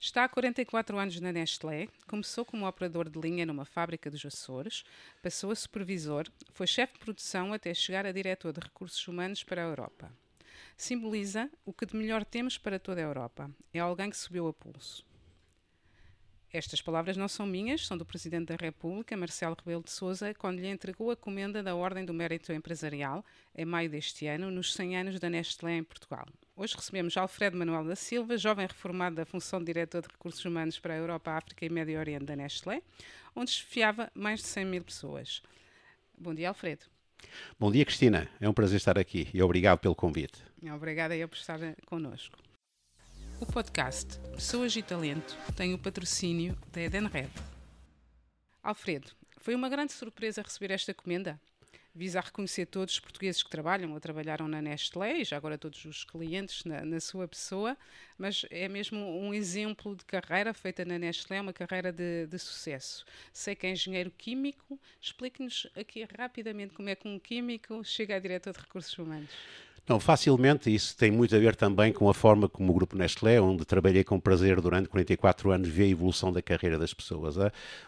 Está há 44 anos na Nestlé, começou como operador de linha numa fábrica dos Açores, passou a supervisor, foi chefe de produção até chegar a diretor de recursos humanos para a Europa. Simboliza o que de melhor temos para toda a Europa. É alguém que subiu a pulso. Estas palavras não são minhas, são do Presidente da República, Marcelo Rebelo de Sousa, quando lhe entregou a comenda da Ordem do Mérito Empresarial, em maio deste ano, nos 100 anos da Nestlé em Portugal. Hoje recebemos Alfredo Manuel da Silva, jovem reformado da função de Diretor de Recursos Humanos para a Europa, África e Médio Oriente da Nestlé, onde chefiava mais de 100 mil pessoas. Bom dia, Alfredo. Bom dia, Cristina. É um prazer estar aqui e obrigado pelo convite. Obrigada eu por estar connosco. O podcast Pessoas e Talento tem o patrocínio da Edenred. Alfredo, foi uma grande surpresa receber esta comenda? Visa a reconhecer todos os portugueses que trabalham ou trabalharam na Nestlé, e já agora todos os clientes na, na, sua pessoa, mas é mesmo um exemplo de carreira feita na Nestlé, uma carreira de, de sucesso. Sei que é engenheiro químico, explique-nos aqui rapidamente como é que um químico chega a diretor de recursos humanos. Não, facilmente, isso tem muito a ver também com a forma como o Grupo Nestlé, onde trabalhei com prazer durante 44 anos, vê a evolução da carreira das pessoas.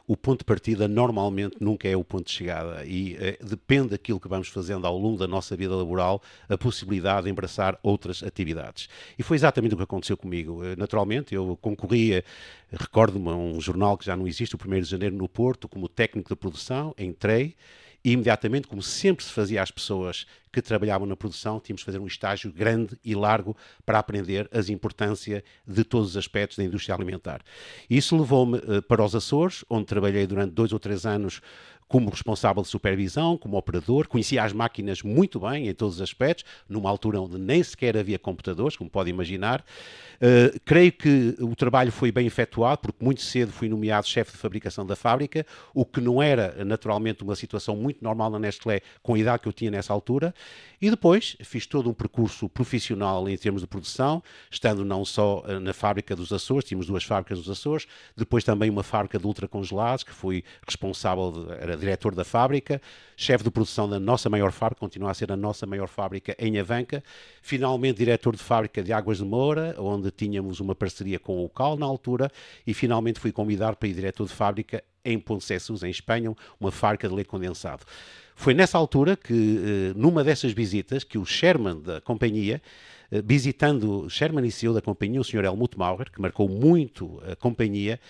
O ponto de partida normalmente nunca é o ponto de chegada e eh, depende daquilo que vamos fazendo ao longo da nossa vida laboral, a possibilidade de embraçar outras atividades. E foi exatamente o que aconteceu comigo. Eh, naturalmente, eu concorria, recordo-me, a um jornal que já não existe, o 1 de janeiro no Porto, como técnico de produção, entrei, e imediatamente, como sempre se fazia às pessoas que trabalhavam na produção, tínhamos de fazer um estágio grande e largo para aprender as importância de todos os aspectos da indústria alimentar. Isso levou-me uh, para os Açores, onde trabalhei durante dois ou três anos como responsável de supervisão, como operador, conhecia as máquinas muito bem em todos os aspectos, numa altura onde nem sequer havia computadores, como pode imaginar. Uh, creio que o trabalho foi bem efetuado, porque muito cedo fui nomeado chefe de fabricação da fábrica, o que não era naturalmente uma situação muito normal na Nestlé com a idade que eu tinha nessa altura. E depois fiz todo um percurso profissional em termos de produção, estando não só uh, na fábrica dos Açores, tínhamos duas fábricas dos Açores, depois também uma fábrica de ultracongelados, que fui responsável, de, era diretor da fábrica, chefe de produção da nossa maior fábrica, continua a ser a nossa maior fábrica em Avanca, finalmente diretor de fábrica de Águas de Moura, onde tínhamos uma parceria com o CAL na altura, e finalmente fui convidado para ir diretor de fábrica em Ponte Cessus, em Espanha, uma fábrica de leite condensado. Foi nessa altura que, eh, numa dessas visitas, que o Sherman da companhia, eh, visitando Sherman e CEO da companhia, o Sr. Helmut Maurer, que marcou muito a companhia,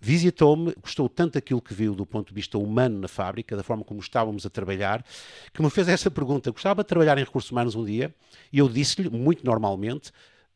visitou-me, gostou tanto daquilo que viu do ponto de vista humano na fábrica, da forma como estávamos a trabalhar, que me fez essa pergunta: gostava de trabalhar em recursos humanos um dia? E eu disse-lhe, muito normalmente,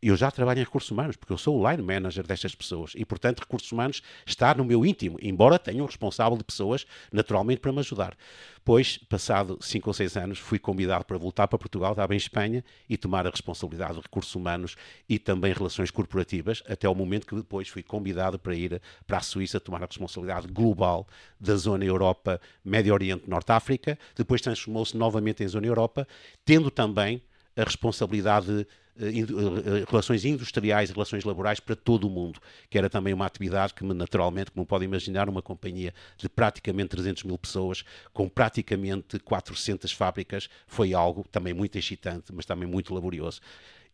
eu já trabalho em recursos humanos, porque eu sou o line manager destas pessoas e, portanto, recursos humanos está no meu íntimo, embora tenha um responsável de pessoas, naturalmente, para me ajudar. Pois, passado cinco ou seis anos, fui convidado para voltar para Portugal, estava em Espanha, e tomar a responsabilidade de recursos humanos e também relações corporativas, até o momento que depois fui convidado para ir para a Suíça tomar a responsabilidade global da zona Europa, Médio Oriente, Norte África. Depois transformou-se novamente em zona Europa, tendo também a responsabilidade eh, eh, relações industriais e relações laborais para todo o mundo, que era também uma atividade que, naturalmente, como pode imaginar, uma companhia de praticamente 300 mil pessoas, com praticamente 400 fábricas, foi algo também muito excitante, mas também muito laborioso.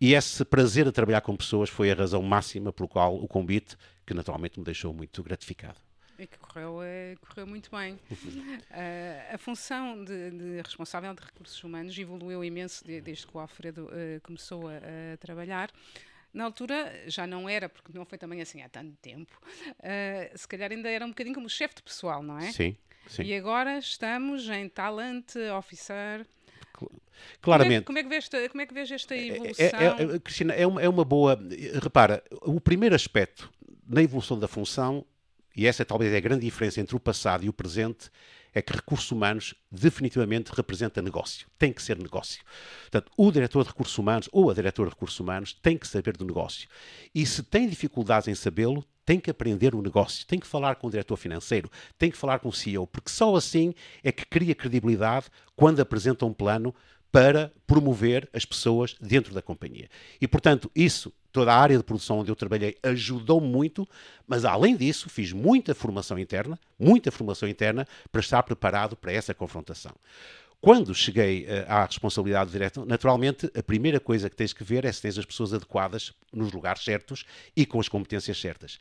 E esse prazer de trabalhar com pessoas foi a razão máxima pelo qual o convite, que naturalmente me deixou muito gratificado. E que correu, é, correu muito bem. uh, a função de, de, responsável de recursos humanos evoluiu imenso de, desde que o Alfredo uh, começou a, a, trabalhar. Na altura já não era, porque não foi também assim há tanto tempo, uh, se calhar ainda era um bocadinho como chefe de pessoal, não é? Sim, sim. E agora estamos em Talent Officer. Claramente. Como é, como é, que, vês, como é que vês esta é, é, evolução? É, é, Cristina, é uma, é uma boa. Repara, o primeiro aspecto na evolução da função e essa talvez é a grande diferença entre o passado e o presente, é que recursos humanos definitivamente representa negócio. Tem que ser negócio. Portanto, o diretor de recursos humanos ou a diretora de recursos humanos tem que saber do negócio. E se tem dificuldades em sabê-lo, tem que aprender o negócio, tem que falar com o diretor financeiro, tem que falar com o CEO, porque só assim é que cria credibilidade quando apresenta um plano para promover as pessoas dentro da companhia. E, portanto, isso, toda a área de produção onde eu trabalhei, ajudou muito, mas além disso, fiz muita formação interna, muita formação interna para estar preparado para essa confrontação. Quando cheguei uh, à responsabilidade direta, naturalmente, a primeira coisa que tens que ver é se tens as pessoas adequadas nos lugares certos e com as competências certas.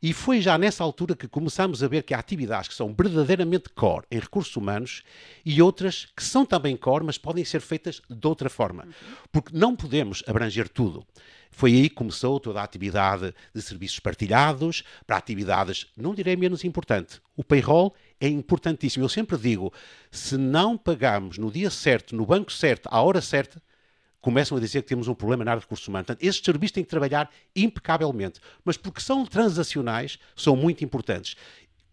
E foi já nessa altura que começámos a ver que há atividades que são verdadeiramente core em recursos humanos e outras que são também core, mas podem ser feitas de outra forma. Porque não podemos abranger tudo. Foi aí que começou toda a atividade de serviços partilhados para atividades, não direi menos importante. O payroll é importantíssimo. Eu sempre digo, se não pagamos no dia certo, no banco certo, à hora certa, começam a dizer que temos um problema na área de recursos humanos. Portanto, estes serviços têm que trabalhar impecavelmente, mas porque são transacionais, são muito importantes.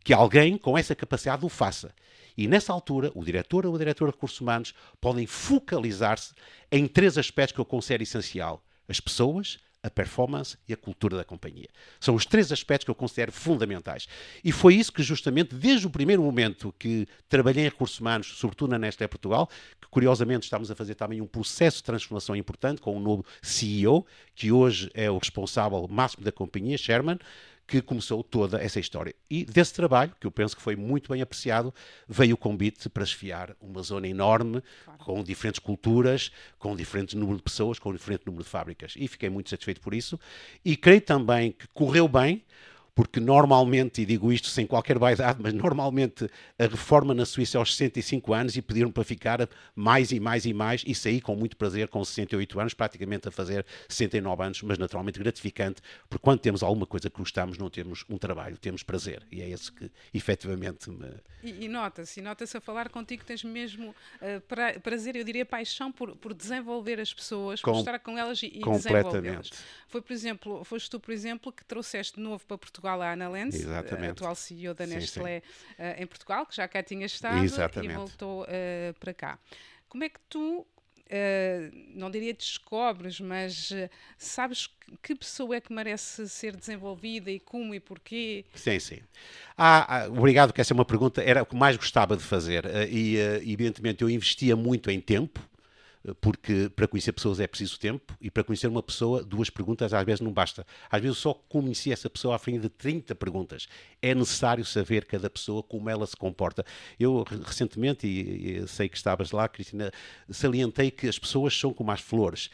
Que alguém com essa capacidade o faça. E nessa altura, o diretor ou a diretora de recursos humanos podem focalizar-se em três aspectos que eu considero essencial as pessoas, a performance e a cultura da companhia. São os três aspectos que eu considero fundamentais. E foi isso que, justamente, desde o primeiro momento que trabalhei em recursos humanos, sobretudo na Nestlé Portugal, que curiosamente estamos a fazer também um processo de transformação importante com um novo CEO, que hoje é o responsável máximo da companhia, Sherman, que começou toda essa história. E desse trabalho, que eu penso que foi muito bem apreciado, veio o convite para esfiar uma zona enorme, claro. com diferentes culturas, com diferente número de pessoas, com diferente número de fábricas. E fiquei muito satisfeito por isso. E creio também que correu bem, porque normalmente, e digo isto sem qualquer vaidade, mas normalmente a reforma na Suíça é aos 65 anos e pediram para ficar mais e mais e mais e saí com muito prazer com 68 anos, praticamente a fazer 69 anos, mas naturalmente gratificante, porque quando temos alguma coisa que gostamos, não temos um trabalho, temos prazer. E é esse que efetivamente me... E, e nota-se, nota-se a falar contigo tens mesmo uh, pra, prazer, eu diria paixão por, por desenvolver as pessoas, com, por estar com elas e, e desenvolvê-las. Foi, por exemplo, foste tu, por exemplo, que trouxeste de novo para Portugal Portugal a Ana Lenz, Exatamente. atual CEO da Nestlé sim, sim. Uh, em Portugal, que já cá tinha estado Exatamente. e voltou uh, para cá. Como é que tu Uh, não diria descobres, mas uh, sabes que pessoa é que merece ser desenvolvida e como e porquê? Sim, sim. Ah, ah, obrigado, que essa é uma pergunta, era o que mais gostava de fazer. Uh, e, evidentemente, eu investia muito em tempo, porque para conhecer pessoas é preciso tempo e para conhecer uma pessoa, duas perguntas às vezes não basta. Às vezes só conheci essa pessoa à frente de 30 perguntas. É necessário saber cada pessoa como ela se comporta. Eu recentemente, e, e sei que estavas lá, Cristina, salientei que as pessoas são como as flores.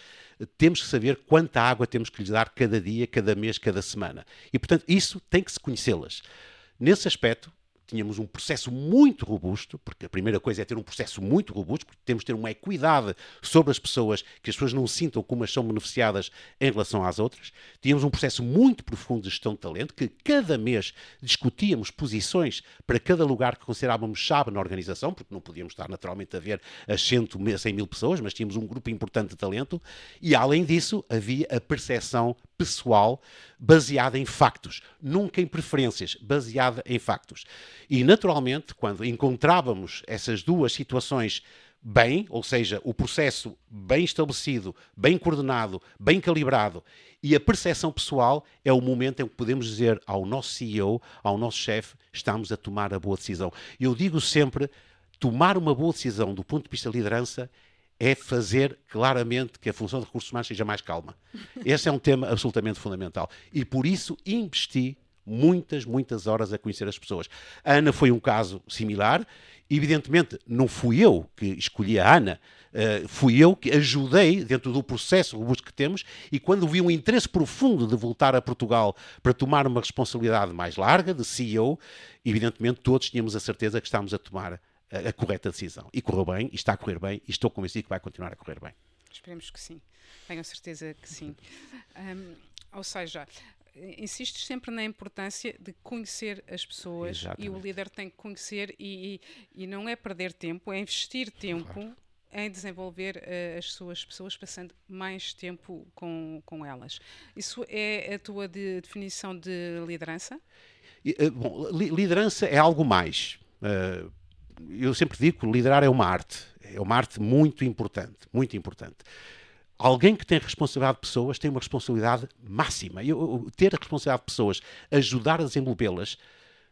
Temos que saber quanta água temos que lhes dar cada dia, cada mês, cada semana. E, portanto, isso tem que se conhecê-las. Nesse aspecto, tínhamos um processo muito robusto, porque a primeira coisa é ter um processo muito robusto, porque temos de ter uma equidade sobre as pessoas, que as pessoas não sintam como as são beneficiadas em relação às outras. Tínhamos um processo muito profundo de gestão de talento, que cada mês discutíamos posições para cada lugar que considerávamos chave na organização, porque não podíamos estar naturalmente a ver as 100, 100 mil pessoas, mas tínhamos um grupo importante de talento, e além disso havia a percepção pessoal baseada em factos, nunca em preferências, baseada em factos. E, naturalmente, quando encontrávamos essas duas situações bem, ou seja, o processo bem estabelecido, bem coordenado, bem calibrado, e a percepção pessoal é o momento em que podemos dizer ao nosso CEO, ao nosso chefe, estamos a tomar a boa decisão. Eu digo sempre, tomar uma boa decisão do ponto de vista de liderança é fazer claramente que a função de recursos humanos seja mais calma. Esse é um tema absolutamente fundamental. E por isso investi muitas, muitas horas a conhecer as pessoas. A Ana foi um caso similar. Evidentemente, não fui eu que escolhi a Ana, uh, fui eu que ajudei dentro do processo robusto que temos e quando vi um interesse profundo de voltar a Portugal para tomar uma responsabilidade mais larga de CEO, evidentemente todos tínhamos a certeza que estávamos a tomar a, a correta decisão. E correu bem, e está a correr bem, e estou convencido que vai continuar a correr bem. Esperemos que sim. Tenho certeza que sim. Um, ou seja, insistes sempre na importância de conhecer as pessoas Exatamente. e o líder tem que conhecer e, e, e, não é perder tempo, é investir tempo claro. em desenvolver uh, as suas pessoas, passando mais tempo com, com elas. Isso é a tua de, definição de liderança? Uh, bom, li, liderança é algo mais. Uh, eu sempre digo que liderar é uma arte, é uma arte muito importante, muito importante. Alguém que tem responsabilidade de pessoas tem uma responsabilidade máxima. Eu, ter a responsabilidade de pessoas, ajudar a desenvolvê-las,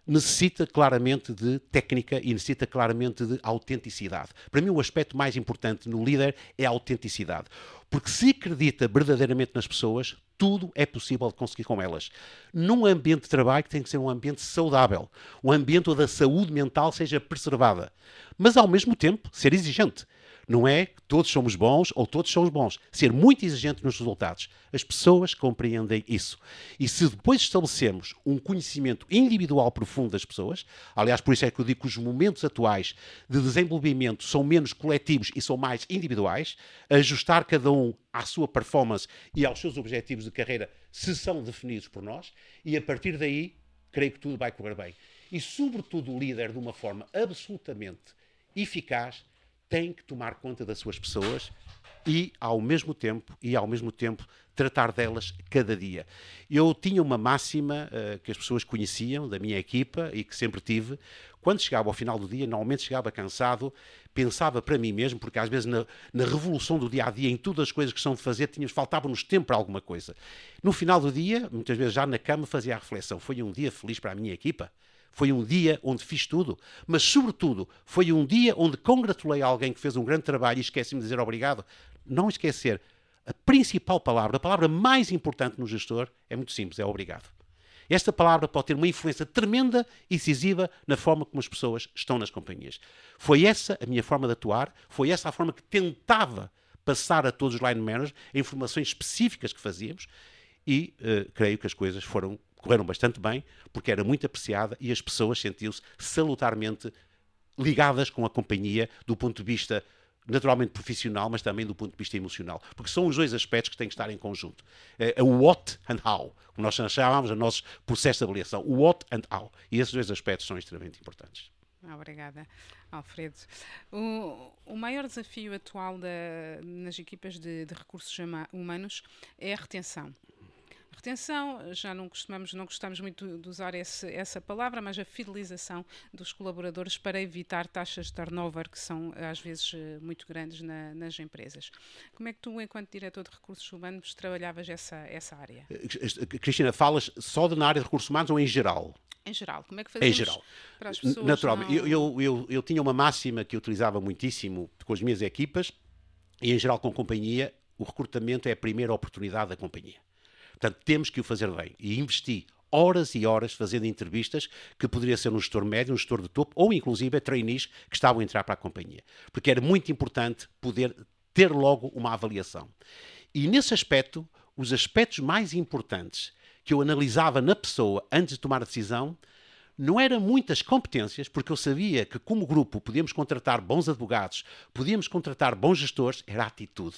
necessita claramente de técnica e necessita claramente de autenticidade. Para mim, o aspecto mais importante no líder é a autenticidade. Porque se acredita verdadeiramente nas pessoas, tudo é possível de conseguir com elas. Num ambiente de trabalho que tem que ser um ambiente saudável, um ambiente onde a saúde mental seja preservada, mas ao mesmo tempo ser exigente. Não é que todos somos bons ou todos somos bons. Ser muito exigente nos resultados. As pessoas compreendem isso. E se depois estabelecemos um conhecimento individual profundo das pessoas, aliás, por isso é que eu digo que os momentos atuais de desenvolvimento são menos coletivos e são mais individuais, ajustar cada um à sua performance e aos seus objetivos de carreira, se são definidos por nós, e a partir daí, creio que tudo vai correr bem. E, sobretudo, o líder, de uma forma absolutamente eficaz, tem que tomar conta das suas pessoas e ao mesmo tempo e ao mesmo tempo tratar delas cada dia. Eu tinha uma máxima uh, que as pessoas conheciam da minha equipa e que sempre tive. Quando chegava ao final do dia, normalmente chegava cansado, pensava para mim mesmo, porque às vezes na, na revolução do dia a dia, em todas as coisas que são de fazer, faltava-nos tempo para alguma coisa. No final do dia, muitas vezes já na cama, fazia a reflexão: foi um dia feliz para a minha equipa? Foi um dia onde fiz tudo, mas, sobretudo, foi um dia onde congratulei alguém que fez um grande trabalho e esqueci-me de dizer obrigado. Não esquecer. A principal palavra, a palavra mais importante no gestor, é muito simples: é obrigado. Esta palavra pode ter uma influência tremenda e decisiva na forma como as pessoas estão nas companhias. Foi essa a minha forma de atuar, foi essa a forma que tentava passar a todos os line managers informações específicas que fazíamos e uh, creio que as coisas foram correram bastante bem, porque era muito apreciada e as pessoas sentiam-se salutarmente ligadas com a companhia do ponto de vista naturalmente profissional, mas também do ponto de vista emocional, porque são os dois aspectos que têm que estar em conjunto. É, é o what and how, como nós chamávamos os nossos processos de avaliação, o what and how. E esses dois aspectos são extremamente importantes. Obrigada, Alfredo. O, o maior desafio atual da, nas equipas de, de recursos humanos é a retenção. Retenção, já não costumamos, não gostamos muito de usar esse, essa palavra, mas a fidelização dos colaboradores para evitar taxas de turnover que são às vezes eh, muito grandes na, nas empresas. Como é que tu, enquanto diretor de recursos humanos, trabalhavas essa, essa área? Eh, eh, Cristina, falas só na área de recursos humanos ou em geral? Em geral, como é que fazemos em geral. para as pessoas? Naturalmente, não... eu, eu, eu, eu tinha uma máxima que eu utilizava muitíssimo com as minhas equipas e em geral com companhia, o recrutamento é a primeira oportunidade da companhia. Portanto, temos que o fazer bem. E investi horas e horas fazendo entrevistas que poderia ser um gestor médio, um gestor de topo ou inclusive trainees que estavam a entrar para a companhia. Porque era muito importante poder ter logo uma avaliação. E nesse aspecto, os aspectos mais importantes que eu analisava na pessoa antes de tomar a decisão não eram muitas competências, porque eu sabia que, como grupo, podíamos contratar bons advogados, podíamos contratar bons gestores, era a atitude.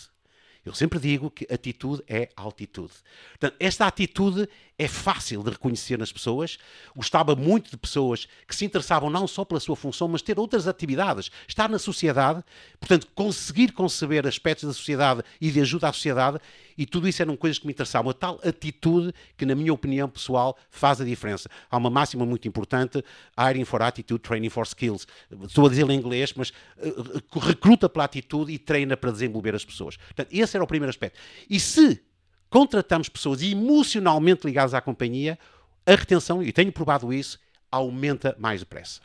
Eu sempre digo que atitude é altitude. Portanto, esta atitude é fácil de reconhecer nas pessoas. Gostava muito de pessoas que se interessavam não só pela sua função, mas ter outras atividades. Estar na sociedade, portanto, conseguir conceber aspectos da sociedade e de ajuda à sociedade e tudo isso eram coisas que me interessavam. A tal atitude que, na minha opinião pessoal, faz a diferença. Há uma máxima muito importante: hiring for attitude, training for skills. Estou a dizer em inglês, mas uh, recruta pela atitude e treina para desenvolver as pessoas. Portanto, esse era o primeiro aspecto. E se contratamos pessoas emocionalmente ligadas à companhia, a retenção, e tenho provado isso, aumenta mais depressa.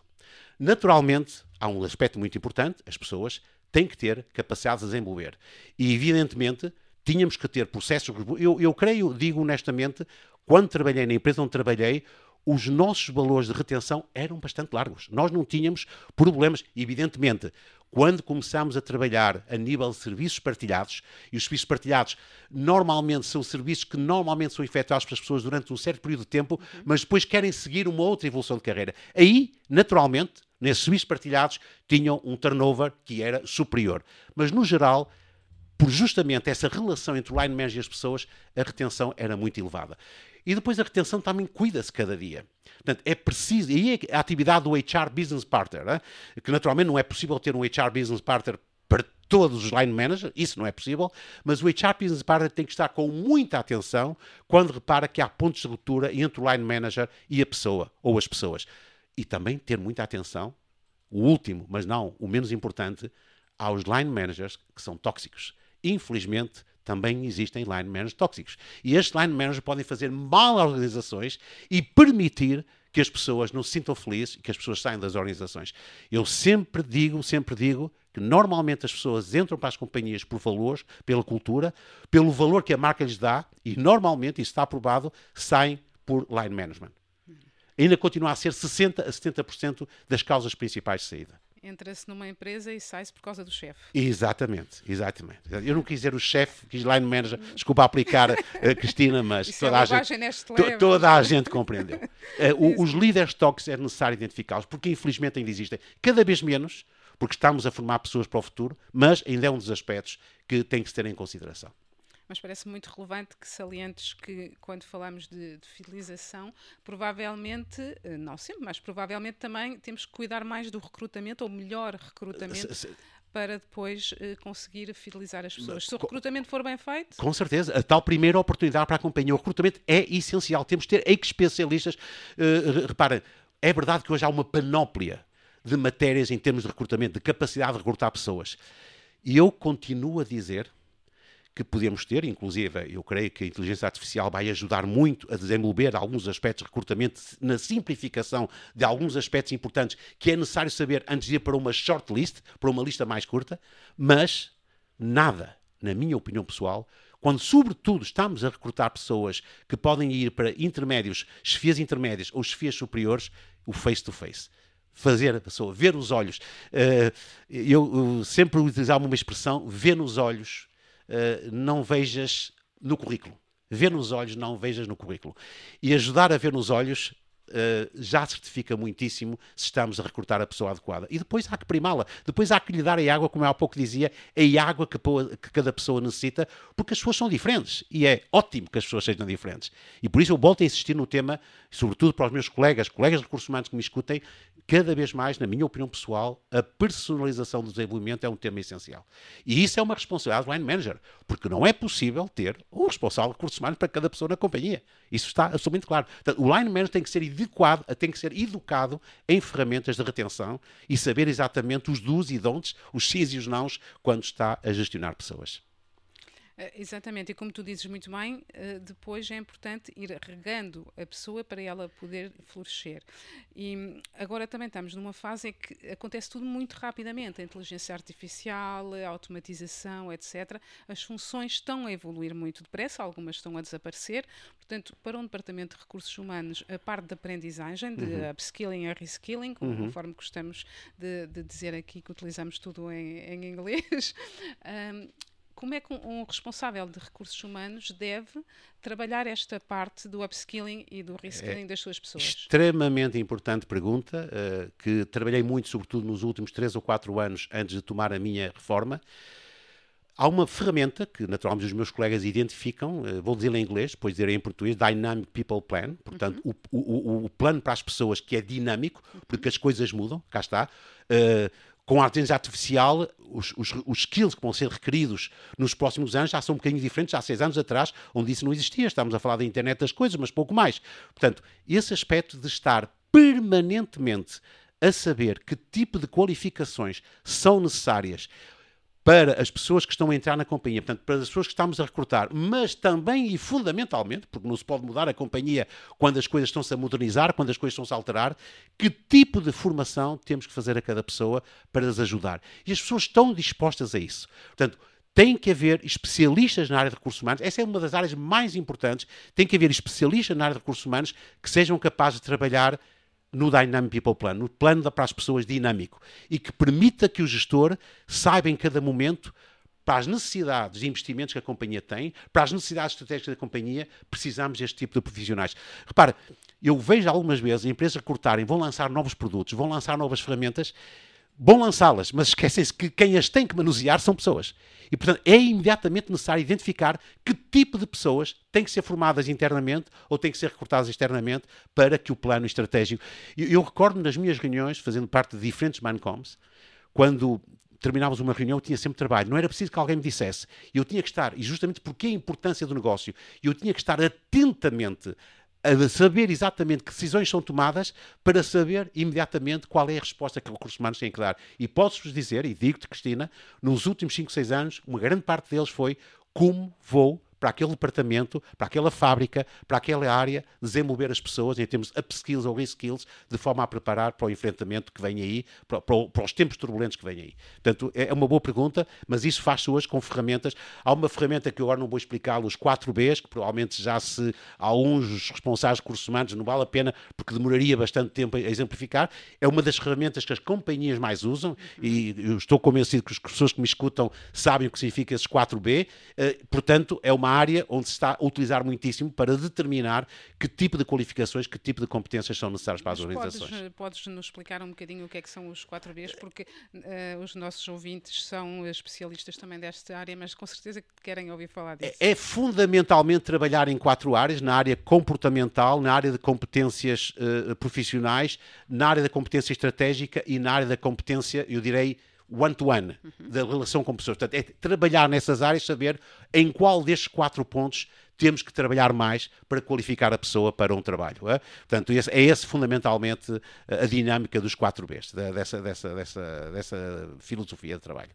Naturalmente, há um aspecto muito importante: as pessoas têm que ter capacidade de desenvolver. E, evidentemente, tínhamos que ter processos. Eu, eu creio, digo honestamente, quando trabalhei na empresa onde trabalhei, os nossos valores de retenção eram bastante largos. Nós não tínhamos problemas, evidentemente. Quando começámos a trabalhar a nível de serviços partilhados, e os serviços partilhados normalmente são serviços que normalmente são efetuados pelas pessoas durante um certo período de tempo, mas depois querem seguir uma outra evolução de carreira. Aí, naturalmente, nesses serviços partilhados, tinham um turnover que era superior. Mas, no geral, por justamente essa relação entre o line manager e as pessoas, a retenção era muito elevada. E depois a retenção também cuida-se cada dia. Portanto, é preciso, e é a atividade do HR Business Partner, né? que naturalmente não é possível ter um HR Business Partner para todos os line managers, isso não é possível, mas o HR Business Partner tem que estar com muita atenção quando repara que há pontos de ruptura entre o line manager e a pessoa, ou as pessoas. E também ter muita atenção, o último, mas não o menos importante, aos line managers que são tóxicos infelizmente, também existem line managers tóxicos. E estes line managers podem fazer mal às organizações e permitir que as pessoas não se sintam felizes e que as pessoas saiam das organizações. Eu sempre digo, sempre digo que normalmente as pessoas entram para as companhias por valores, pela cultura, pelo valor que a marca lhes dá e normalmente, isso está aprovado, saem por line management. Ainda continua a ser 60% a 70% das causas principais de saída entra-se numa empresa e sai-se por causa do chefe. Exatamente, exatamente. Eu não quis dizer o chefe, quis line manager, desculpa aplicar a uh, Cristina, mas Isso toda, é a gente, to, toda a gente compreendeu. Uh, os líderes tóxicos é necessário identificá-los, porque infelizmente ainda existem cada vez menos, porque estamos a formar pessoas para o futuro, mas ainda é um dos aspectos que tem que se ter em consideração mas parece muito relevante que salientes que, quando falamos de, de, fidelização, provavelmente, eh, não sempre, mas provavelmente também temos que cuidar mais do recrutamento, ou melhor recrutamento. Para depois uh, conseguir fidelizar as pessoas. Se o recrutamento for bem feito. Com certeza. A tal primeira oportunidade para a companhia. O recrutamento é essencial. Temos de ter especialistas. Uh, reparem, é verdade que hoje há uma panóplia de matérias em termos de recrutamento, de capacidade de recrutar pessoas. E eu continuo a dizer que podemos ter, inclusive eu creio que a inteligência artificial vai ajudar muito a desenvolver alguns aspectos de recrutamento na simplificação de alguns aspectos importantes que é necessário saber antes de ir para uma shortlist, para uma lista mais curta, mas nada, na minha opinião pessoal, quando sobretudo estamos a recrutar pessoas que podem ir para intermédios, chefias intermédias ou chefias superiores, o face-to-face. -face fazer a pessoa, ver os olhos. Eu, eu, sempre utilizava uma expressão, ver nos olhos uh, não vejas no currículo. Ver nos olhos, não vejas no currículo. E ajudar a ver nos olhos Uh, já certifica muitíssimo se estamos a recrutar a pessoa adequada. E depois há que primá-la. Depois há que lhe dar a água, como eu há pouco dizia, a água que, que, cada pessoa necessita, porque as pessoas são diferentes. E é ótimo que as pessoas sejam diferentes. E por isso eu volto a insistir no tema, sobretudo para os meus colegas, colegas de recursos humanos que me escutem, cada vez mais, na minha opinião pessoal, a personalização do desenvolvimento é um tema essencial. E isso é uma responsabilidade do line manager, porque não é possível ter um responsável de recursos humanos para cada pessoa na companhia. Isso está absolutamente claro. Portanto, o line manager tem que ser adequado, tem que ser educado em ferramentas de retenção e saber exatamente os dos e don'ts, os sis e os nãos, quando está a gestionar pessoas. Uh, exatamente, e como tu dizes muito bem, uh, depois é importante ir regando a pessoa para ela poder florescer. E agora também estamos numa fase em que acontece tudo muito rapidamente: a inteligência artificial, a automatização, etc. As funções estão a evoluir muito depressa, algumas estão a desaparecer. Portanto, para um departamento de recursos humanos, a parte de aprendizagem, de uhum. upskilling e reskilling, uhum. conforme gostamos de, de, dizer aqui que utilizamos tudo em, em inglês. um, como é que um, responsável de recursos humanos deve trabalhar esta parte do upskilling e do reskilling é das suas pessoas? Extremamente importante pergunta, uh, que trabalhei muito, sobretudo nos últimos três ou quatro anos antes de tomar a minha reforma. Há uma ferramenta que, naturalmente, os meus colegas identificam, uh, vou dizer em inglês, depois dizer em português, Dynamic People Plan, portanto, uhum. o, o, o, plano para as pessoas que é dinâmico, porque as coisas mudam, cá está. Uh, com a inteligência artificial, os, os, os, skills que vão ser requeridos nos próximos anos já são um bocadinho diferentes. Há seis anos atrás, onde isso não existia, estamos a falar da internet das coisas, mas pouco mais. Portanto, esse aspecto de estar permanentemente a saber que tipo de qualificações são necessárias para as pessoas que estão a entrar na companhia, portanto, para as pessoas que estamos a recrutar, mas também e fundamentalmente, porque não se pode mudar a companhia quando as coisas estão-se a modernizar, quando as coisas estão-se a alterar, que tipo de formação temos que fazer a cada pessoa para as ajudar. E as pessoas estão dispostas a isso. Portanto, tem que haver especialistas na área de recursos humanos, essa é uma das áreas mais importantes, tem que haver especialistas na área de recursos humanos que sejam capazes de trabalhar no Dynamic People Plan, no plano para as pessoas dinâmico, e que permita que o gestor saiba em cada momento para as necessidades de investimentos que a companhia tem, para as necessidades estratégicas da companhia, precisamos deste tipo de profissionais. Repara, eu vejo algumas vezes empresas recortarem, vão lançar novos produtos, vão lançar novas ferramentas vão lançá-las, mas esquecem-se que quem as tem que manusear são pessoas. E, portanto, é imediatamente necessário identificar que tipo de pessoas têm que ser formadas internamente ou têm que ser recrutadas externamente para que o plano estratégico. Eu, eu recordo nas minhas reuniões, fazendo parte de diferentes mancoms, quando terminávamos uma reunião, eu tinha sempre trabalho. Não era preciso que alguém me dissesse. Eu tinha que estar, e justamente porque a importância do negócio, eu tinha que estar atentamente a saber exatamente que decisões são tomadas para saber imediatamente qual é a resposta que os recursos humanos têm que dar. E posso-vos dizer, e digo-te, Cristina, nos últimos 5, 6 anos, uma grande parte deles foi como vou para aquele departamento, para aquela fábrica, para aquela área, desenvolver as pessoas em termos de upskills ou reskills, de forma a preparar para o enfrentamento que vem aí, para, para, para os tempos turbulentos que vêm aí. Portanto, é, é uma boa pergunta, mas isso faz-se hoje com ferramentas. Há uma ferramenta que eu agora não vou explicar, os 4Bs, que provavelmente já se alguns responsáveis de recursos humanos não vale a pena, porque demoraria bastante tempo a exemplificar. É uma das ferramentas que as companhias mais usam e eu estou convencido que as pessoas que me escutam sabem o que significa esses 4B. Eh, portanto, é uma área onde se está a utilizar muitíssimo para determinar que tipo de qualificações, que tipo de competências são necessárias para as Mas organizações. Podes, podes nos explicar um bocadinho o que é que são os 4Bs, porque uh, os nossos ouvintes são especialistas também desta área, mas com certeza que querem ouvir falar disso. É, é fundamentalmente trabalhar em quatro áreas, na área comportamental, na área de competências uh, profissionais, na área da competência estratégica e na área da competência, eu direi, one-to-one, -one, uhum. da relação com pessoas. Portanto, é trabalhar nessas áreas, saber em qual destes quatro pontos temos que trabalhar mais para qualificar a pessoa para um trabalho. É? Portanto, esse, é esse fundamentalmente a dinâmica dos quatro Bs, dessa, dessa, dessa, dessa filosofia de trabalho.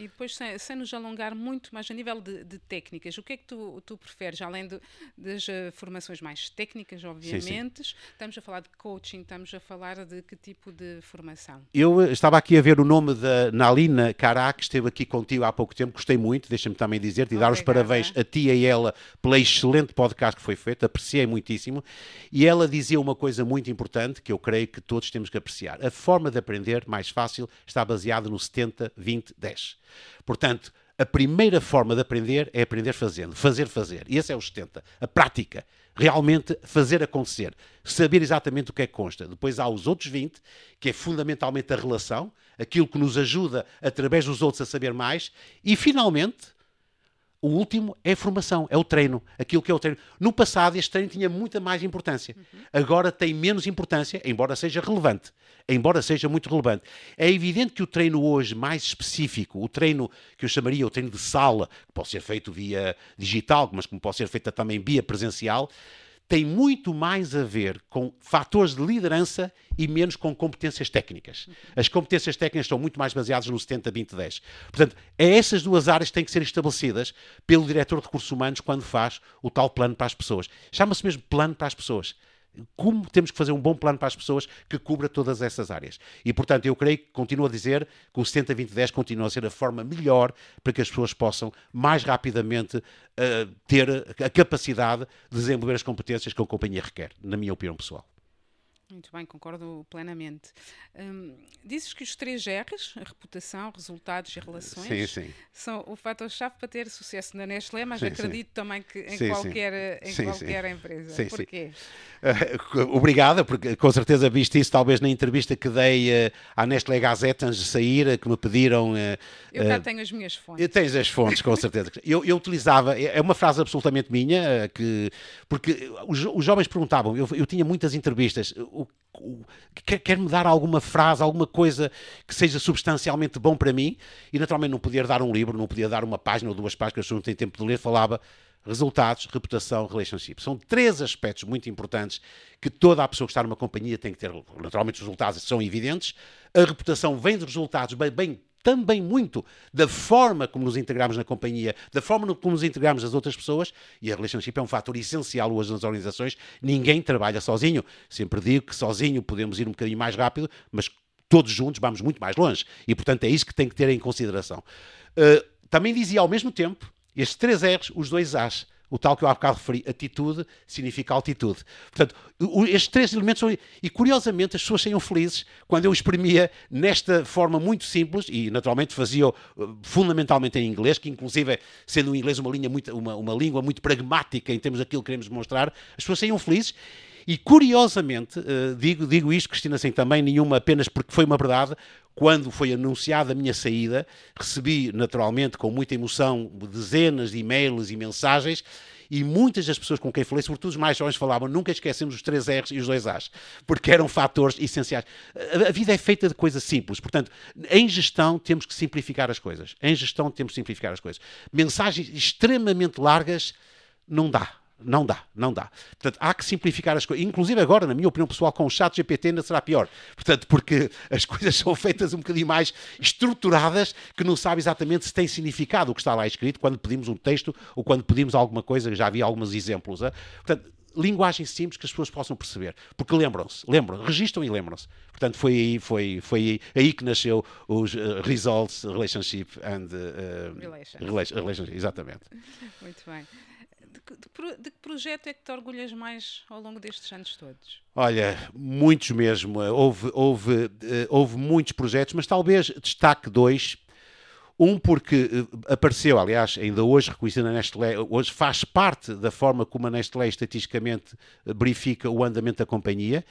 E depois, sem, sem, nos alongar muito mais a nível de, de, técnicas, o que é que tu, tu preferes, além de, das uh, formações mais técnicas, obviamente? Sim, sim. Estamos a falar de coaching, estamos a falar de que tipo de formação? Eu eh, estava aqui a ver o nome da Nalina Cará, que esteve aqui contigo há pouco tempo, gostei muito, deixa-me também dizer-te e dar os parabéns a ti e a ela pela excelente podcast que foi feito, apreciei muitíssimo. E ela dizia uma coisa muito importante que eu creio que todos temos que apreciar. A forma de aprender mais fácil está baseada no 70, 20, 10. Portanto, a primeira forma de aprender é aprender fazendo, fazer fazer. E esse é o 70, a prática. Realmente fazer acontecer, saber exatamente o que é que consta. Depois há os outros 20, que é fundamentalmente a relação, aquilo que nos ajuda através dos outros a saber mais. E finalmente, o último é a formação, é o treino, aquilo que é o treino. No passado, este treino tinha muita mais importância. Uhum. Agora tem menos importância, embora seja relevante. Embora seja muito relevante. É evidente que o treino hoje mais específico, o treino que eu chamaria o treino de sala, que pode ser feito via digital, mas como pode ser feito também via presencial, tem muito mais a ver com fatores de liderança e menos com competências técnicas. As competências técnicas estão muito mais baseadas no 70-20-10. Portanto, é essas duas áreas que têm que ser estabelecidas pelo diretor de recursos humanos quando faz o tal plano para as pessoas. Chama-se mesmo plano para as pessoas como temos que fazer um bom plano para as pessoas que cubra todas essas áreas. E, portanto, eu creio que, continuo a dizer, que o 70-20-10 continua a ser a forma melhor para que as pessoas possam mais rapidamente uh, ter a capacidade de desenvolver as competências que a companhia requer, na minha opinião pessoal. Muito bem, concordo plenamente. Hum, dizes que os três R's, a reputação, resultados e relações, sim, sim. são o fator-chave para ter sucesso na Nestlé, mas sim, acredito também que em qualquer, em qualquer empresa. Porquê? Uh, obrigada, porque com certeza viste isso talvez na entrevista que dei uh, à Nestlé Gazette antes de sair, que me pediram... Eu cá tenho as minhas fontes. Tens as fontes, com certeza. eu, eu utilizava, é, é uma frase absolutamente minha, que, porque os, os jovens perguntavam, eu, eu tinha muitas entrevistas o, o, quer-me dar alguma frase, alguma coisa que seja substancialmente bom para mim, e naturalmente não podia dar um livro, não podia dar uma página ou duas páginas, que pessoas não têm tempo de ler, falava resultados, reputação, relationship. São três aspectos muito importantes que toda a pessoa que está numa companhia tem que ter. Naturalmente os resultados são evidentes, a reputação vem dos resultados bem, bem também muito da forma como nos integramos na companhia, da forma como nos integramos as outras pessoas, e a relationship é um fator essencial hoje nas organizações. Ninguém trabalha sozinho. Sempre digo que sozinho podemos ir um bocadinho mais rápido, mas todos juntos vamos muito mais longe. E, portanto, é isso que tem que ter em consideração. Uh, também dizia ao mesmo tempo, estes três R's, os dois A's o tal que eu há bocado referi, atitude, significa altitude. Portanto, estes três elementos são. E curiosamente as pessoas saíam felizes quando eu exprimia nesta forma muito simples, e naturalmente fazia uh, fundamentalmente em inglês, que inclusive, sendo o inglês uma, linha muito, uma, uma língua muito pragmática em termos daquilo que queremos mostrar, as pessoas saíam felizes. E curiosamente, uh, digo, digo isto, Cristina, sem também nenhuma, apenas porque foi uma verdade, quando foi anunciada a minha saída, recebi naturalmente com muita emoção dezenas de e-mails e mensagens e muitas das pessoas com quem falei, sobretudo os mais jovens, falavam nunca esquecemos os três R's e os dois A's, porque eram fatores essenciais. A vida é feita de coisas simples, portanto, em gestão temos que simplificar as coisas. Em gestão temos que simplificar as coisas. Mensagens extremamente largas não dá Não dá, não dá. Portanto, há que simplificar as coisas. Inclusive agora, na minha opinião pessoal, com o chat GPT ainda será pior. Portanto, porque as coisas são feitas um bocadinho mais estruturadas que não sabe exatamente se tem significado o que está lá escrito quando pedimos um texto ou quando pedimos alguma coisa. Já havia alguns exemplos. Portanto, linguagem simples que as pessoas possam perceber. Porque lembram-se, lembram, registram e lembram-se. Portanto, foi aí, foi, foi aí que nasceu os uh, Results, Relationship and uh, Relations. Relationship. Exatamente. Muito bem. De, de, que projeto é que te orgulhas mais ao longo destes anos todos? Olha, muitos mesmo. Houve, houve, uh, houve muitos projetos, mas talvez destaque dois um, porque eh, apareceu, aliás, ainda hoje reconhecido na Nestlé, hoje faz parte da forma como a Nestlé estatisticamente eh, verifica o andamento da companhia.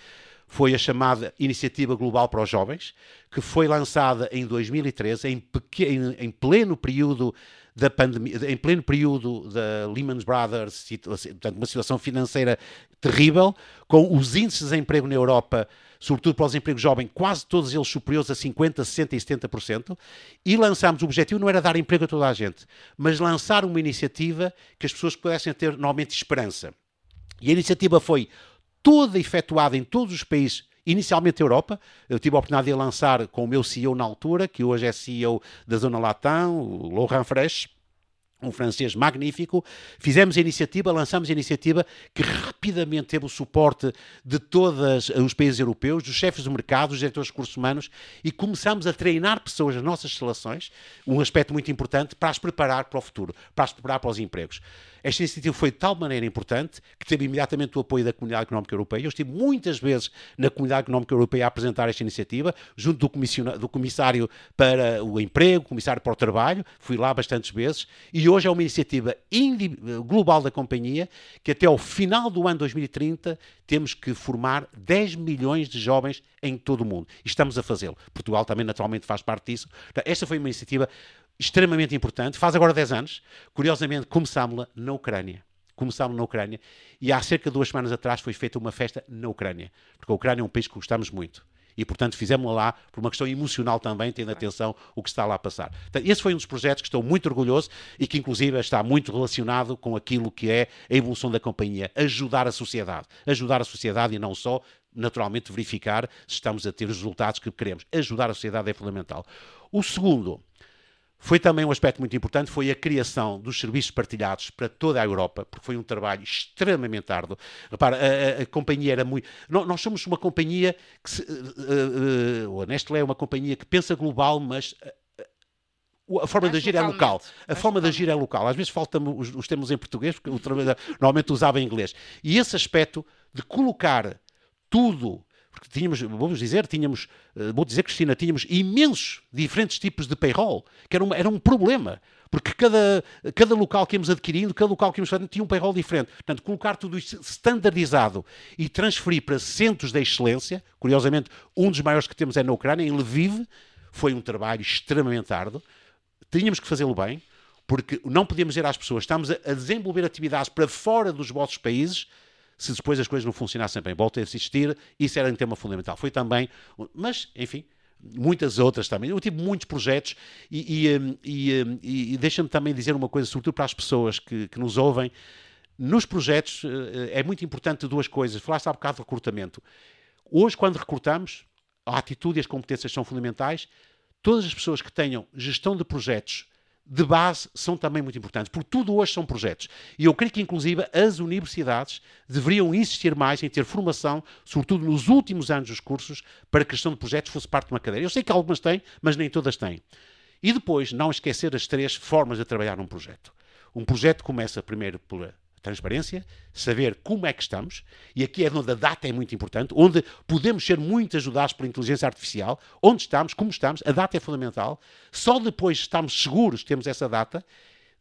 Foi a chamada Iniciativa Global para os Jovens, que foi lançada em 2013, em, em, em pleno período da pandemia, em pleno período da Lehman Brothers, portanto, uma situação financeira terrível, com os índices de desemprego na Europa sobretudo para os empregos jovens, quase todos eles superiores a 50%, 60% e 70%, e lançámos, o objetivo não era dar emprego a toda a gente, mas lançar uma iniciativa que as pessoas pudessem ter normalmente esperança. E a iniciativa foi toda efetuada em todos os países inicialmente Europa. Eu tive a oportunidade de lançar com o meu CEO na altura, que hoje é CEO da Zona Latam, o Laurent Fresh, um francês magnífico, fizemos a iniciativa, lançamos a iniciativa que rapidamente teve o suporte de todos os países europeus, dos chefes do mercado, dos diretores de recursos humanos e começamos a treinar pessoas nas nossas instalações, um aspecto muito importante, para as preparar para o futuro, para as preparar para os empregos. Esta iniciativa foi de tal maneira importante que teve imediatamente o apoio da Comunidade Económica Europeia. Eu estive muitas vezes na Comunidade Económica Europeia a apresentar esta iniciativa, junto do, do Comissário para o Emprego, Comissário para o Trabalho, fui lá bastantes vezes, e hoje é uma iniciativa global da companhia que até ao final do ano 2030 temos que formar 10 milhões de jovens em todo o mundo. E estamos a fazê-lo. Portugal também naturalmente faz parte disso. Esta foi uma iniciativa extremamente importante. Faz agora 10 anos. Curiosamente, começámos-la na Ucrânia. Começámos na Ucrânia e há cerca de duas semanas atrás foi feita uma festa na Ucrânia, porque a Ucrânia é um país que gostamos muito. E, portanto, fizemos lá por uma questão emocional também, tendo atenção o que está lá a passar. Então, esse foi um dos projetos que estou muito orgulhoso e que, inclusive, está muito relacionado com aquilo que é a evolução da companhia. Ajudar a sociedade. Ajudar a sociedade e não só, naturalmente, verificar se estamos a ter os resultados que queremos. Ajudar a sociedade é fundamental. O segundo foi também um aspecto muito importante, foi a criação dos serviços partilhados para toda a Europa, porque foi um trabalho extremamente árduo. Repara, a, a, a companhia era muito... Nós somos uma companhia que... Se, uh, uh, a Nestlé é uma companhia que pensa global, mas a forma de agir é local. A forma de agir é local. Às vezes faltam os, os termos em português, porque o normalmente usava em inglês. E esse aspecto de colocar tudo porque tínhamos, vamos dizer, tínhamos, eh, vou dizer, Cristina, tínhamos imensos diferentes tipos de payroll, que era um, era um problema, porque cada, cada local que íamos adquirindo, cada local que íamos fazendo, tinha um payroll diferente. Portanto, colocar tudo isto standardizado e transferir para centros de excelência, curiosamente, um dos maiores que temos é na Ucrânia, em Lviv, foi um trabalho extremamente árduo. Tínhamos que fazê-lo bem, porque não podíamos dizer às pessoas, estamos a desenvolver atividades para fora dos vossos países, se depois as coisas não funcionassem bem. Voltem a assistir, isso era um tema fundamental. Foi também, mas, enfim, muitas outras também. Eu tive muitos projetos e, e, e, e deixa-me também dizer uma coisa, sobretudo para as pessoas que, que nos ouvem. Nos projetos eh, é muito importante duas coisas. Falaste há bocado de recrutamento. Hoje, quando recrutamos, a atitude e as competências são fundamentais. Todas as pessoas que tenham gestão de projetos de base são também muito importantes, porque tudo hoje são projetos. E eu creio que, inclusive, as universidades deveriam insistir mais em ter formação, sobretudo nos últimos anos dos cursos, para que a questão de projetos fosse parte de uma cadeira. Eu sei que algumas têm, mas nem todas têm. E depois, não esquecer as três formas de trabalhar num projeto. Um projeto começa primeiro por transparência, saber como é que estamos, e aqui é onde a data é muito importante, onde podemos ser muito ajudados pela inteligência artificial, onde estamos, como estamos, a data é fundamental. Só depois de estarmos seguros temos essa data,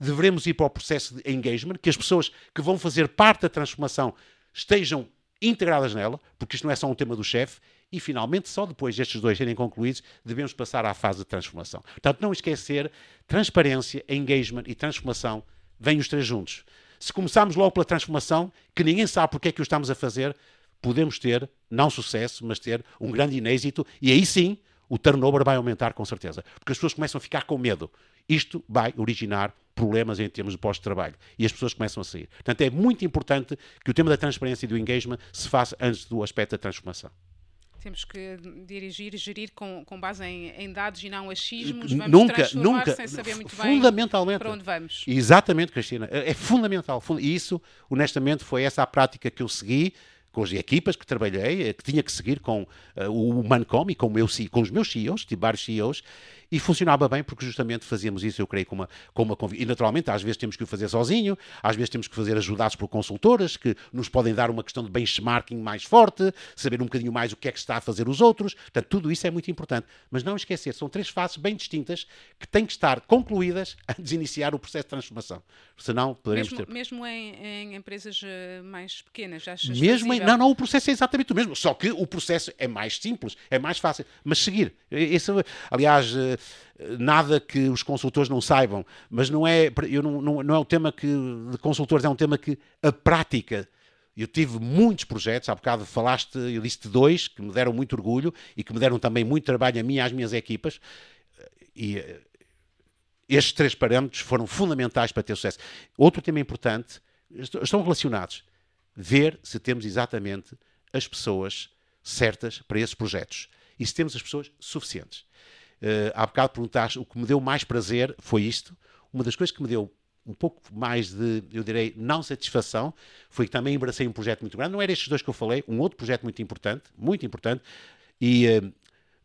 devemos ir para o processo de engagement, que as pessoas que vão fazer parte da transformação estejam integradas nela, porque isto não é só um tema do chefe, e finalmente, só depois destes dois serem concluídos, devemos passar à fase de transformação. Portanto, não esquecer, transparência, engagement e transformação vêm os três juntos. Se começarmos logo pela transformação, que ninguém sabe porque é que o estamos a fazer, podemos ter, não sucesso, mas ter um grande inêxito, e aí sim o turnover vai aumentar com certeza. Porque as pessoas começam a ficar com medo. Isto vai originar problemas em termos de pós-trabalho. E as pessoas começam a sair. Portanto, é muito importante que o tema da transparência e do engagement se faça antes do aspecto da transformação. Temos que dirigir e gerir com, com base em, em, dados e não achismos. Vamos nunca, nunca, sem saber muito fundamentalmente, para onde vamos. Exatamente, Cristina. É, é fundamental. E isso, honestamente, foi essa a prática que eu segui com as equipas que trabalhei, eh, que tinha que seguir com uh, o Mancom e com, meu, com os meus CEOs, tive vários CEOs, e funcionava bem porque justamente fazíamos isso, eu creio, com uma, com uma E naturalmente, às vezes temos que o fazer sozinho, às vezes temos que fazer ajudados por consultoras que nos podem dar uma questão de benchmarking mais forte, saber um bocadinho mais o que é que está a fazer os outros. Portanto, tudo isso é muito importante. Mas não esquecer, são três fases bem distintas que têm que estar concluídas antes de iniciar o processo de transformação. Senão poderemos mesmo, ter. Mesmo em, em empresas eh, mais pequenas, achas Mesmo em, Não, não, o processo é exatamente o mesmo. Só que o processo é mais simples, é mais fácil. Mas seguir. Esse, aliás eh, nada que os consultores não saibam, mas não é, eu não, não, não é um tema que, de consultores, é um tema que a prática eu tive muitos projetos, há bocado falaste, eu disse dois, que me deram muito orgulho e que me deram também muito trabalho a mim e às minhas equipas. E eh, estes três parâmetros foram fundamentais para ter sucesso. Outro tema importante, estão relacionados. Ver se temos exatamente as pessoas certas para esses projetos e se temos as pessoas suficientes. Uh, há bocado perguntaste, o que me deu mais prazer foi isto. Uma das coisas que me deu um pouco mais de, eu direi, não satisfação, foi que também abracei um projeto muito grande. Não era estes dois que eu falei, um outro projeto muito importante, muito importante. E, uh,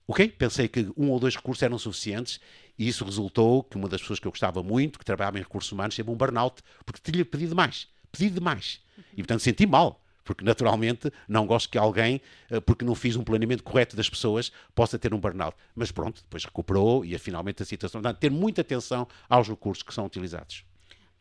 ok, pensei que um ou dois recursos eram suficientes e isso resultou que uma das pessoas que eu gostava muito, que trabalhava em recursos humanos, teve um burnout, porque tinha pedido mais, pedido demais. E, portanto, senti mal porque naturalmente não gosto que alguém, eh, porque não fiz um planeamento correto das pessoas, possa ter um burnout. Mas pronto, depois recuperou e finalmente a situação. Ter muita atenção aos recursos que são utilizados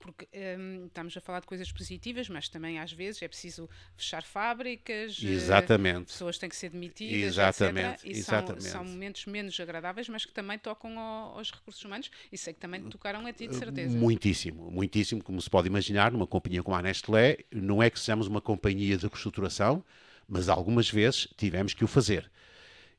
porque um, estamos a falar de coisas positivas, mas também às vezes é preciso fechar fábricas, eh, Exatamente. pessoas têm que ser demitidas, Exatamente. etc. E Exatamente. São, são, momentos menos agradáveis, mas que também tocam ao, aos recursos humanos e sei que também tocaram a ti, de certeza. Muitíssimo, muitíssimo, como se pode imaginar, numa companhia como a Nestlé, não é que sejamos uma companhia de reestruturação, mas algumas vezes tivemos que o fazer.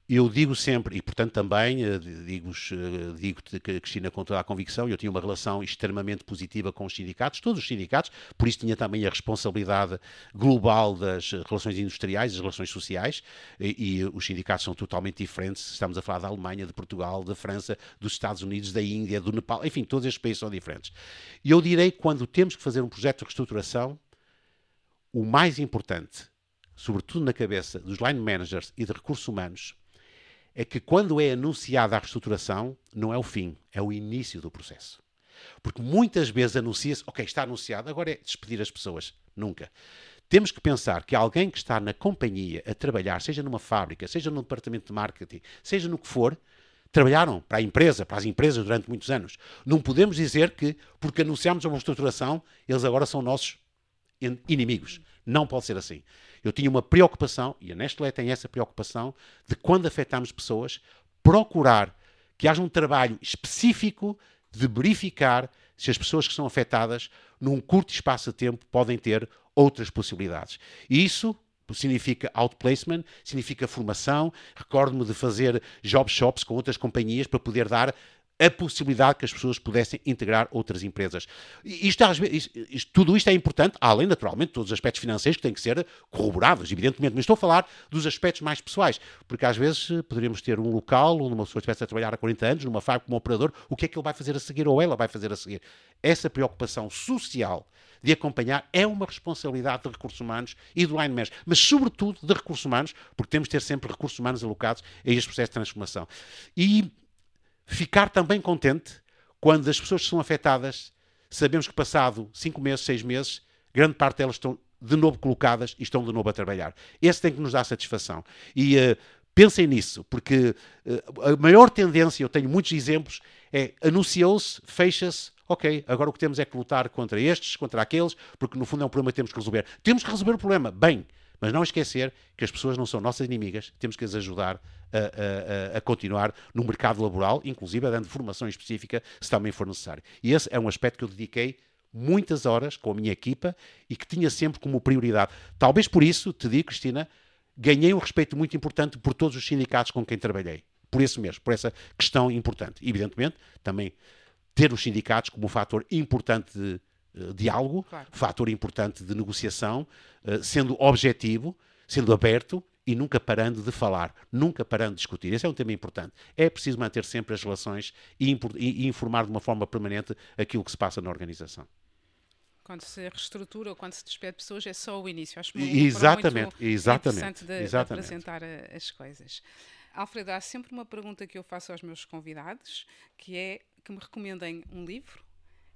Eu digo sempre, e portanto também eh, digo-te, eh, digo que Cristina, com toda a convicção, eu tinha uma relação extremamente positiva com os sindicatos, todos os sindicatos, por isso tinha também a responsabilidade global das relações industriais, das relações sociais, e, e os sindicatos são totalmente diferentes. Estamos a falar da Alemanha, de Portugal, da França, dos Estados Unidos, da Índia, do Nepal, enfim, todos estes países são diferentes. E eu direi que quando temos que fazer um projeto de reestruturação, o mais importante, sobretudo na cabeça dos line managers e de recursos humanos, é que quando é anunciada a reestruturação, não é o fim, é o início do processo. Porque muitas vezes anuncia-se, ok, está anunciado, agora é despedir as pessoas. Nunca. Temos que pensar que alguém que está na companhia a trabalhar, seja numa fábrica, seja no departamento de marketing, seja no que for, trabalharam para a empresa, para as empresas durante muitos anos. Não podemos dizer que, porque anunciamos uma reestruturação, eles agora são nossos inimigos. Não pode ser assim. Eu tinha uma preocupação, e a Nestlé tem essa preocupação, de quando afetamos pessoas, procurar que haja um trabalho específico de verificar se as pessoas que são afetadas, num curto espaço de tempo, podem ter outras possibilidades. E isso significa outplacement, significa formação. Recordo-me de fazer job shops com outras companhias para poder dar a possibilidade que as pessoas pudessem integrar outras empresas. Isto, isto, tudo isto é importante, além, naturalmente, de todos os aspectos financeiros que têm que ser corroborados, evidentemente, mas estou a falar dos aspectos mais pessoais, porque às vezes eh, poderíamos ter um local onde uma pessoa estivesse a trabalhar há 40 anos, numa fábrica como operador, o que é que ele vai fazer a seguir ou ela vai fazer a seguir? Essa preocupação social de acompanhar é uma responsabilidade de recursos humanos e do line manager, mas sobretudo de recursos humanos, porque temos de ter sempre recursos humanos alocados a este processo de transformação. E ficar também contente quando as pessoas que são afetadas, sabemos que passado cinco meses, seis meses, grande parte delas estão de novo colocadas e estão de novo a trabalhar. Esse tem que nos dar satisfação. E uh, pensem nisso, porque uh, a maior tendência, eu tenho muitos exemplos, é anunciou-se, fecha-se, ok, agora o que temos é que lutar contra estes, contra aqueles, porque no fundo é um problema que temos que resolver. Temos que resolver o problema, bem, mas não esquecer que as pessoas não são nossas inimigas, temos que as ajudar a, a, a, continuar no mercado laboral, inclusive dando formação específica se também for necessário. E esse é um aspecto que eu dediquei muitas horas com a minha equipa e que tinha sempre como prioridade. Talvez por isso, te digo, Cristina, ganhei um respeito muito importante por todos os sindicatos com quem trabalhei. Por isso mesmo, por essa questão importante. Evidentemente, também ter os sindicatos como um fator importante de diálogo, Claro. fator importante de negociação, uh, sendo objetivo, sendo aberto e nunca parando de falar, nunca parando de discutir. Esse é um tema importante. É preciso manter sempre as relações e, e- informar de uma forma permanente aquilo que se passa na organização. Quando se reestrutura ou quando se despede pessoas, é só o início. Acho uma Exatamente, muito exatamente, interessante de, de exatamente. apresentar a- as coisas. Alfredo, há sempre uma pergunta que eu faço aos meus convidados, que é que me recomendem um livro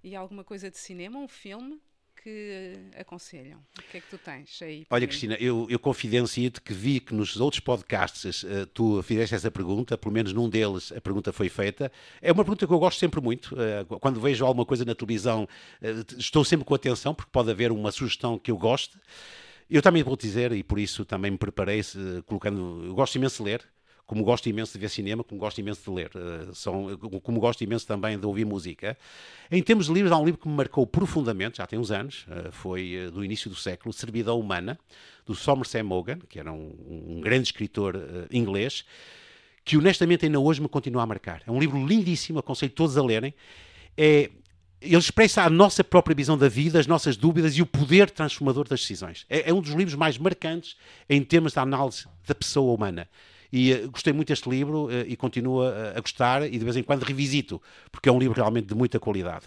e alguma coisa de cinema, um filme que aconselham. O que é que tu tens aí? Olha, mim? Cristina, eu, eu confidencio-te que vi que nos outros podcasts eh, tu fizeste essa pergunta, pelo menos num deles a pergunta foi feita. É uma pergunta que eu gosto sempre muito. eh, quando vejo alguma coisa na televisão, eh, estou sempre com atenção, porque pode haver uma sugestão que eu goste. Eu também vou dizer, e por isso também me preparei, colocando. Eu gosto imenso de ler. Como gosto imenso de ver cinema, como gosto imenso de ler, eh, são, como gosto imenso também de ouvir música. Em termos de livros, há um livro que me marcou profundamente, já tem uns anos, eh, foi eh, do início do século, Servidão Humana, do Somerset Maugham, que era um, um grande escritor eh, inglês, que honestamente ainda hoje me continua a marcar. É um livro lindíssimo, aconselho todos a lerem. É, ele expressa a nossa própria visão da vida, as nossas dúvidas e o poder transformador das decisões. É, é um dos livros mais marcantes em termos da análise da pessoa humana. E eh, gostei muito deste livro eh, e continuo a, a gostar e de vez em quando revisito, porque é um livro realmente de muita qualidade.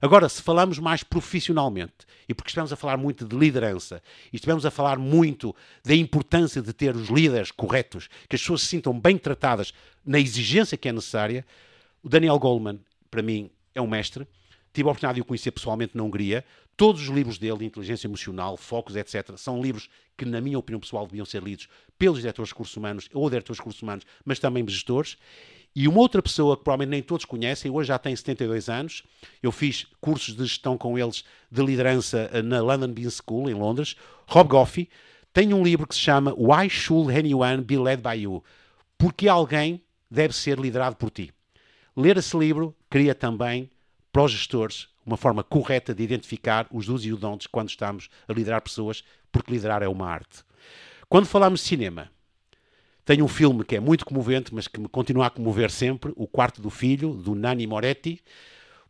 Agora, se falamos mais profissionalmente, e porque estamos a falar muito de liderança, e estivemos a falar muito da importância de ter os líderes corretos, que as pessoas se sintam bem tratadas na exigência que é necessária, o Daniel Goleman, para mim, é um mestre. Tive a oportunidade de o conhecer pessoalmente na Hungria. Todos os livros dele, de inteligência emocional, focos, etc., são livros que, na minha opinião pessoal, deviam ser lidos pelos diretores de recursos humanos ou diretores de recursos humanos, mas também gestores. E uma outra pessoa que provavelmente nem todos conhecem, hoje já tem 72 anos, eu fiz cursos de gestão com eles de liderança eh, na London Business School, em Londres, Rob Goffey, tem um livro que se chama Why Should Anyone Be Led by You? Porque alguém deve ser liderado por ti. Ler esse livro cria também para os gestores uma forma correta de identificar os dos e os don'ts quando estamos a liderar pessoas, porque liderar é uma arte. Quando falamos de cinema, tenho um filme que é muito comovente, mas que me continua a comover sempre, O Quarto do Filho, do Nani Moretti,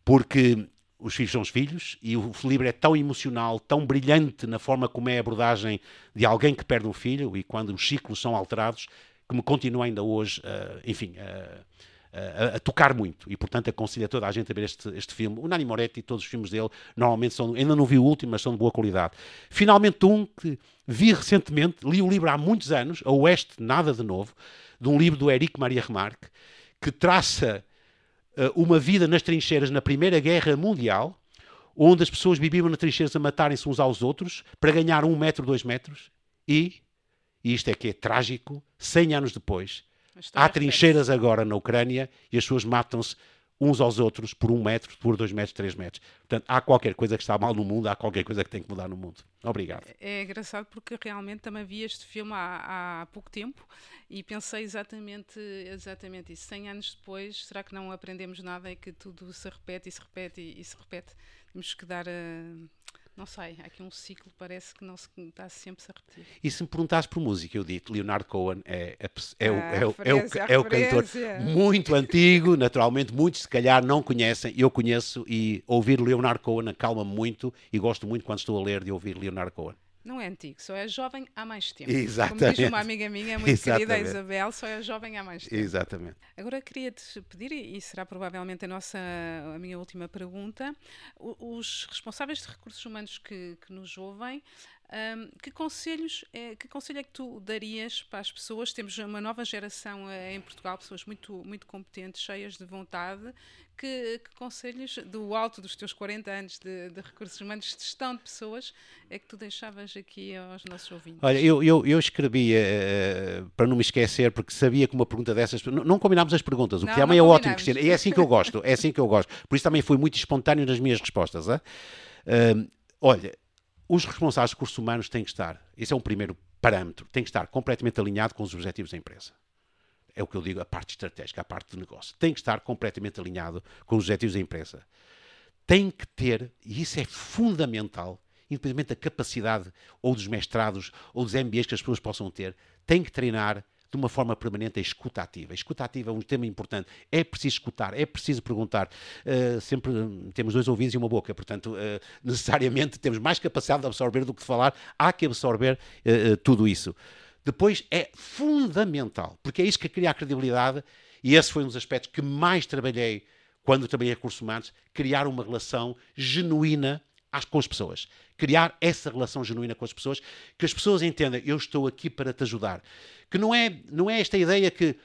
porque os filhos são os filhos e o livro é tão emocional, tão brilhante na forma como é a abordagem de alguém que perde um filho e quando os ciclos são alterados, que me continua ainda hoje, uh, enfim, uh, a, a, tocar muito e, portanto, aconselho a toda a gente a ver este, este filme. O Nani Moretti e todos os filmes dele, normalmente são, ainda não vi o último, mas são de boa qualidade. Finalmente, um que vi recentemente, li o livro há muitos anos, A Oeste Nada de Novo, de um livro do Eric Maria Remarque, que traça uh, uma vida nas trincheiras na Primeira Guerra Mundial, onde as pessoas viviam nas trincheiras a matarem-se uns aos outros para ganhar um metro, dois metros, e, e isto é que é trágico, 100 anos depois, Há trincheiras agora na Ucrânia e as pessoas matam-se uns aos outros por um metro, por dois metros, três metros. Portanto, há qualquer coisa que está mal no mundo, há qualquer coisa que tem que mudar no mundo. Obrigado. É engraçado porque realmente também vi este filme há, há pouco tempo e pensei exatamente, exatamente isso. 100 anos depois, será que não aprendemos nada e que tudo se repete e se repete e, e se repete? Temos que dar. Uh não sei, há aqui um ciclo parece que não se está sempre a repetir. E se me perguntares por música, eu digo Leonardo Cohen é, é, é, o, é, o, é, o, é o cantor muito antigo, naturalmente muitos se calhar não conhecem, eu conheço e ouvir Leonardo Cohen acalma-me muito e gosto muito quando estou a ler de ouvir Leonardo Cohen. Não é antigo, só é jovem há mais tempo. Exatamente. Como diz uma amiga minha, muito Exatamente. querida Isabel, só é jovem há mais tempo. Exatamente. Agora queria-te pedir, e será provavelmente a, nossa, a minha última pergunta, os responsáveis de recursos humanos que, que nos ouvem, um, que conselhos, é, que conselho é que tu darias para as pessoas? Temos uma nova geração em Portugal, pessoas muito, muito competentes, cheias de vontade. Que, que conselhos, do alto dos teus 40 anos de, de, recursos humanos, de gestão de pessoas, é que tu deixavas aqui aos nossos ouvintes? Olha, eu, eu, eu escrevi, uh, para não me esquecer, porque sabia que uma pergunta dessas. Não, não combinámos as perguntas, o que também é ótimo, Cristina. E é assim que eu gosto, é assim que eu gosto. Por isso também fui muito espontâneo nas minhas respostas. Uh, olha, os responsáveis de recursos humanos têm que estar, esse é um primeiro parâmetro, têm que estar completamente alinhado com os objetivos da empresa. É o que eu digo, a parte estratégica, a parte de negócio. Tem que estar completamente alinhado com os objetivos da empresa. Tem que ter, e isso é fundamental, independentemente da capacidade ou dos mestrados ou dos MBAs que as pessoas possam ter, tem que treinar de uma forma permanente a escuta ativa. A escuta ativa é um tema importante. É preciso escutar, é preciso perguntar. Uh, sempre temos dois ouvidos e uma boca, portanto, uh, necessariamente temos mais capacidade de absorver do que de falar. Há que absorver uh, tudo isso. Depois é fundamental, porque é isso que cria a credibilidade, e esse foi um dos aspectos que mais trabalhei quando trabalhei em recursos humanos, criar uma relação genuína com as pessoas. Criar essa relação genuína com as pessoas, que as pessoas entendam, eu estou aqui para te ajudar. Que não é, não é esta ideia que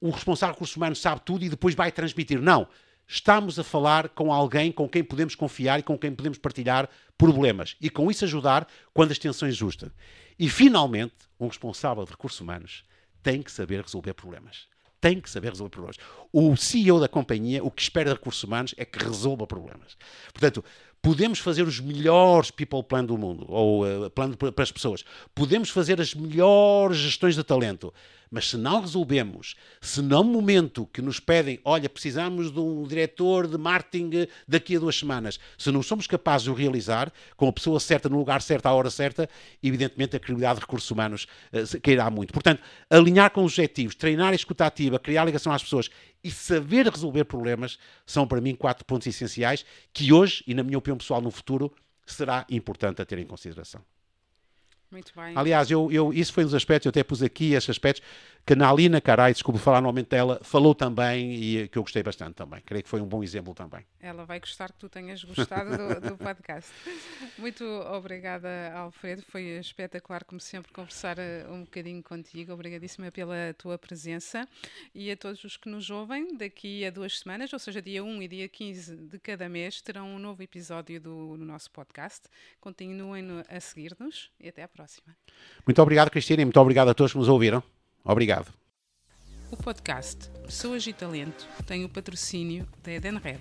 o responsável de recursos humanos sabe tudo e depois vai transmitir. Não. Estamos a falar com alguém com quem podemos confiar e com quem podemos partilhar problemas e com isso ajudar quando as tensões justas. E finalmente, um responsável de recursos humanos tem que saber resolver problemas tem que saber resolver problemas. O CEO da companhia, o que espera de recursos humanos é que resolva problemas. Portanto, podemos fazer os melhores people plan do mundo, ou uh, plano para as pessoas, podemos fazer as melhores gestões de talento, mas se não resolvemos, se no momento que nos pedem, olha, precisamos de um diretor de marketing daqui a duas semanas, se não somos capazes de o realizar, com a pessoa certa, no lugar certo, à hora certa, evidentemente a credibilidade de recursos humanos uh, cairá muito. Portanto, alinhar com os objetivos, treinar a escuta ativa, criar ligação às pessoas e saber resolver problemas são para mim quatro pontos essenciais que hoje, e na minha opinião pessoal no futuro, será importante a ter em consideração. Muito bem. Aliás, eu, eu, isso foi um dos aspectos, eu até pus aqui esses aspectos, que a Nalina Carai, desculpe falar normalmente dela, falou também e que eu gostei bastante também. Creio que foi um bom exemplo também. Ela vai gostar que tu tenhas gostado do, do podcast. Muito obrigada, Alfredo. Foi espetacular, como sempre, conversar eh, um bocadinho contigo. Obrigadíssima pela tua presença. E a todos os que nos ouvem, daqui a duas semanas, ou seja, dia 1 e dia 15 de cada mês, terão um novo episódio do, do nosso podcast. Continuem a seguir-nos e até à próxima. Muito obrigado, Cristina, e muito obrigado a todos que nos ouviram. Obrigado. O podcast Pessoas e Talento tem o patrocínio da Edenred.